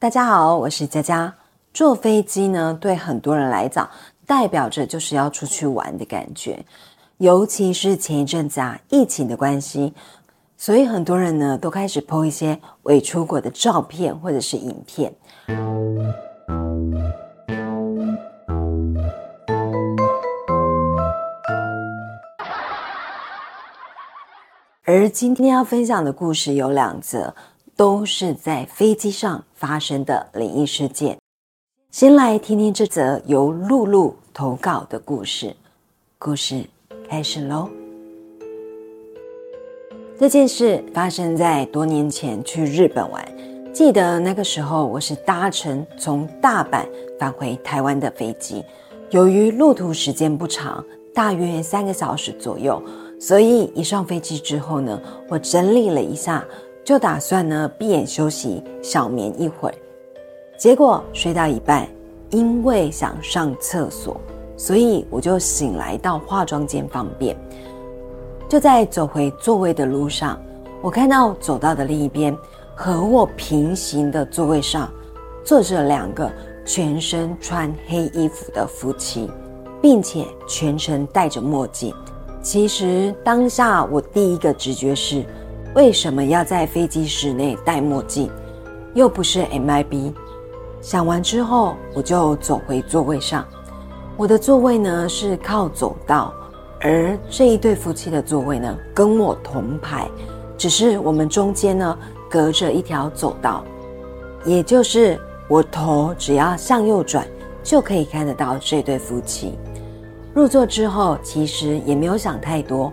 大家好，我是佳佳。坐飞机呢，对很多人来讲，代表着就是要出去玩的感觉。尤其是前一阵子啊，疫情的关系，所以很多人呢都开始 po 一些未出国的照片或者是影片。而今天要分享的故事有两则。都是在飞机上发生的灵异事件。先来听听这则由露露投稿的故事。故事开始喽。这件事发生在多年前去日本玩，记得那个时候我是搭乘从大阪返回台湾的飞机，由于路途时间不长，大约三个小时左右，所以一上飞机之后呢，我整理了一下。就打算呢闭眼休息小眠一会儿，结果睡到一半，因为想上厕所，所以我就醒来到化妆间方便。就在走回座位的路上，我看到走道的另一边和我平行的座位上坐着两个全身穿黑衣服的夫妻，并且全程戴着墨镜。其实当下我第一个直觉是。为什么要在飞机室内戴墨镜？又不是 MIB。想完之后，我就走回座位上。我的座位呢是靠走道，而这一对夫妻的座位呢跟我同排，只是我们中间呢隔着一条走道，也就是我头只要向右转就可以看得到这对夫妻。入座之后，其实也没有想太多。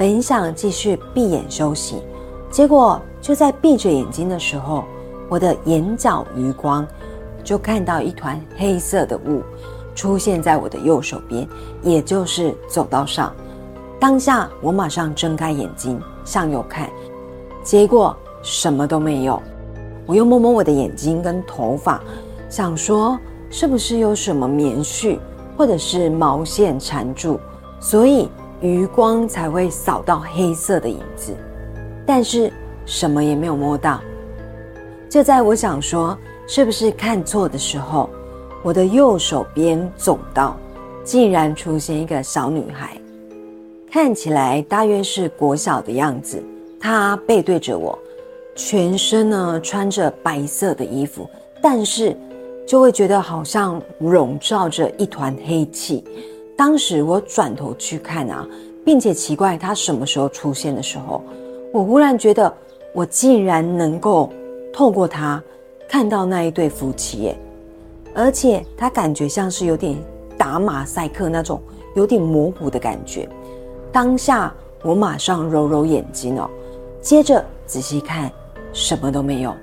本想继续闭眼休息，结果就在闭着眼睛的时候，我的眼角余光就看到一团黑色的雾出现在我的右手边，也就是走道上。当下我马上睁开眼睛向右看，结果什么都没有。我又摸摸我的眼睛跟头发，想说是不是有什么棉絮或者是毛线缠住，所以。余光才会扫到黑色的影子，但是什么也没有摸到。就在我想说是不是看错的时候，我的右手边走道竟然出现一个小女孩，看起来大约是国小的样子。她背对着我，全身呢穿着白色的衣服，但是就会觉得好像笼罩着一团黑气。当时我转头去看啊，并且奇怪他什么时候出现的时候，我忽然觉得我竟然能够透过他看到那一对夫妻耶，而且他感觉像是有点打马赛克那种有点模糊的感觉。当下我马上揉揉眼睛哦，接着仔细看，什么都没有，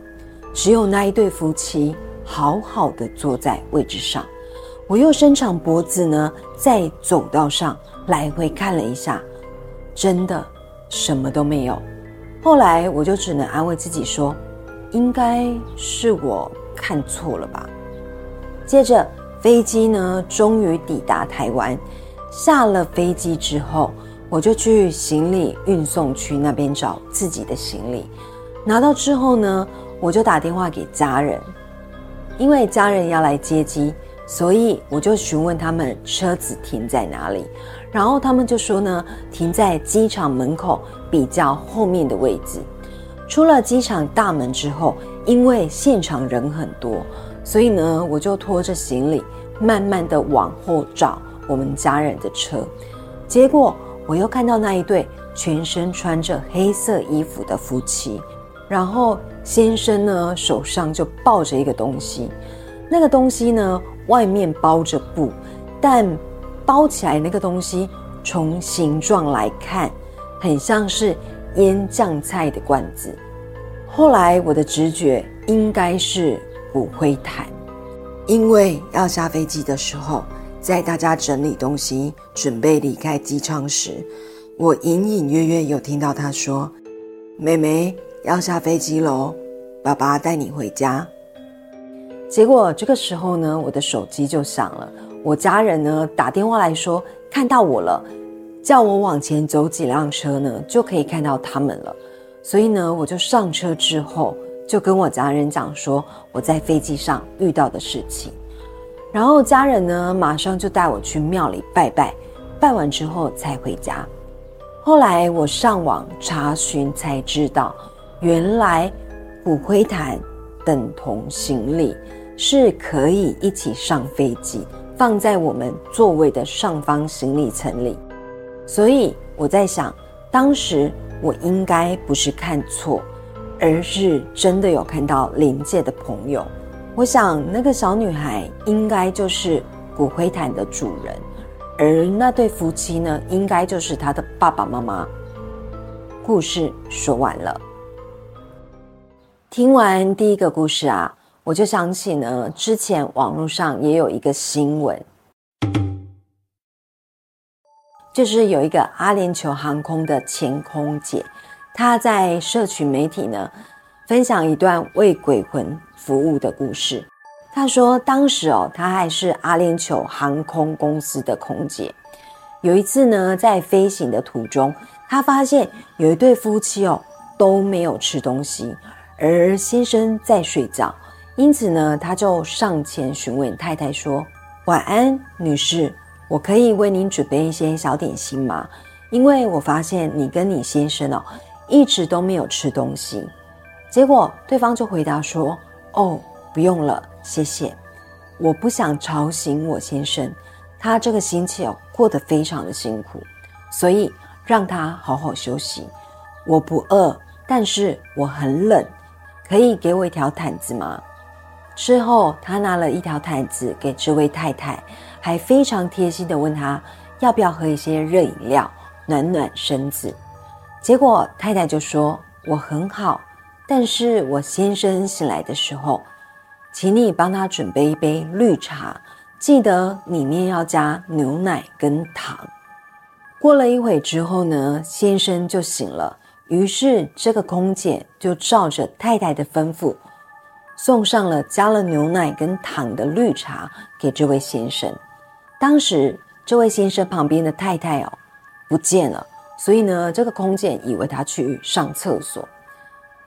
只有那一对夫妻好好的坐在位置上。我又伸长脖子呢，在走道上来回看了一下，真的什么都没有。后来我就只能安慰自己说，应该是我看错了吧。接着飞机呢，终于抵达台湾。下了飞机之后，我就去行李运送区那边找自己的行李。拿到之后呢，我就打电话给家人，因为家人要来接机。所以我就询问他们车子停在哪里，然后他们就说呢，停在机场门口比较后面的位置。出了机场大门之后，因为现场人很多，所以呢，我就拖着行李慢慢的往后找我们家人的车。结果我又看到那一对全身穿着黑色衣服的夫妻，然后先生呢手上就抱着一个东西，那个东西呢。外面包着布，但包起来那个东西，从形状来看，很像是腌酱菜的罐子。后来我的直觉应该是骨灰坛，因为要下飞机的时候，在大家整理东西准备离开机舱时，我隐隐约约有听到他说：“妹妹要下飞机喽，爸爸带你回家。”结果这个时候呢，我的手机就响了。我家人呢打电话来说看到我了，叫我往前走几辆车呢，就可以看到他们了。所以呢，我就上车之后就跟我家人讲说我在飞机上遇到的事情，然后家人呢马上就带我去庙里拜拜，拜完之后才回家。后来我上网查询才知道，原来骨灰坛等同行李，是可以一起上飞机，放在我们座位的上方行李层里。所以我在想，当时我应该不是看错。而是真的有看到灵界的朋友，我想那个小女孩应该就是骨灰坛的主人，而那对夫妻呢，应该就是他的爸爸妈妈。故事说完了，听完第一个故事啊，我就想起呢，之前网络上也有一个新闻，就是有一个阿联酋航空的前空姐。她在社群媒体呢，分享一段为鬼魂服务的故事。她说，当时哦，她还是阿联酋航空公司的空姐。有一次呢，在飞行的途中，她发现有一对夫妻哦都没有吃东西，而先生在睡觉。因此呢，他就上前询问太太说：“晚安，女士，我可以为您准备一些小点心吗？因为我发现你跟你先生哦。”一直都没有吃东西，结果对方就回答说：“哦，不用了，谢谢。我不想吵醒我先生，他这个星期哦过得非常的辛苦，所以让他好好休息。我不饿，但是我很冷，可以给我一条毯子吗？”之后，他拿了一条毯子给这位太太，还非常贴心的问他要不要喝一些热饮料，暖暖身子。结果太太就说：“我很好，但是我先生醒来的时候，请你帮他准备一杯绿茶，记得里面要加牛奶跟糖。”过了一会之后呢，先生就醒了，于是这个空姐就照着太太的吩咐，送上了加了牛奶跟糖的绿茶给这位先生。当时这位先生旁边的太太哦，不见了。所以呢，这个空姐以为他去上厕所。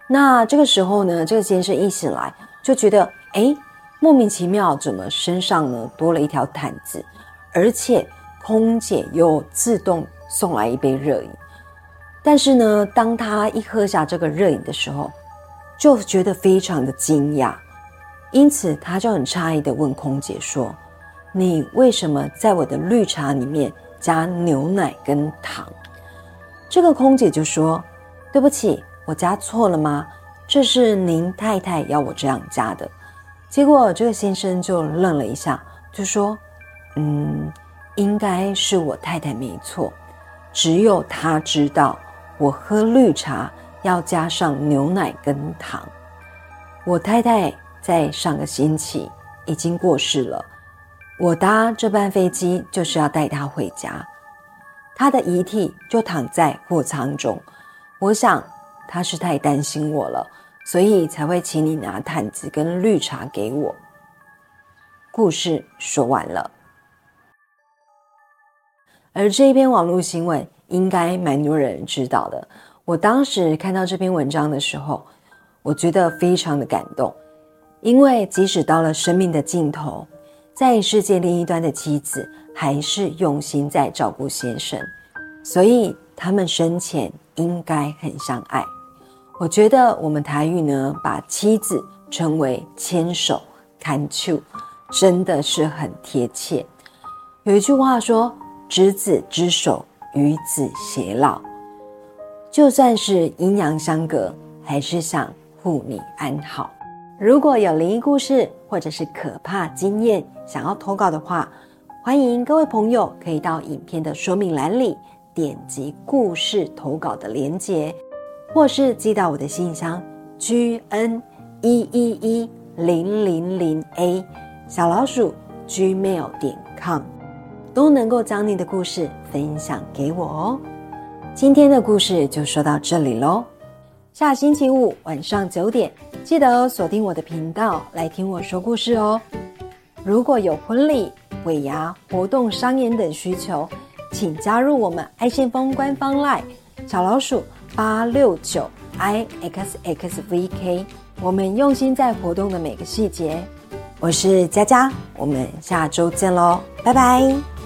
那这个时候呢，这个先生一醒来就觉得，哎，莫名其妙，怎么身上呢多了一条毯子，而且空姐又自动送来一杯热饮。但是呢，当他一喝下这个热饮的时候，就觉得非常的惊讶，因此他就很诧异的问空姐说：“你为什么在我的绿茶里面加牛奶跟糖？”这个空姐就说：“对不起，我加错了吗？这是您太太要我这样加的。”结果这个先生就愣了一下，就说：“嗯，应该是我太太没错，只有她知道我喝绿茶要加上牛奶跟糖。我太太在上个星期已经过世了，我搭这班飞机就是要带她回家。”她的遗体就躺在货舱中，我想她是太担心我了，所以才会请你拿毯子跟绿茶给我。故事说完了，而这一篇网络新闻应该蛮多人知道的。我当时看到这篇文章的时候，我觉得非常的感动，因为即使到了生命的尽头。在世界另一端的妻子还是用心在照顾先生，所以他们生前应该很相爱。我觉得我们台语呢，把妻子称为牵手、看秋，真的是很贴切。有一句话说：“执子之手，与子偕老。”就算是阴阳相隔，还是想护你安好。如果有灵异故事或者是可怕经验想要投稿的话，欢迎各位朋友可以到影片的说明栏里点击故事投稿的连结，或是寄到我的信箱 g n 一一一零零零 a 小老鼠 gmail 点 com，都能够将你的故事分享给我哦。今天的故事就说到这里喽。下星期五晚上九点，记得锁定我的频道来听我说故事哦。如果有婚礼、尾牙、活动、商演等需求，请加入我们爱先锋官方 LINE 小老鼠八六九 i x x v k 我们用心在活动的每个细节。我是佳佳，我们下周见喽，拜拜。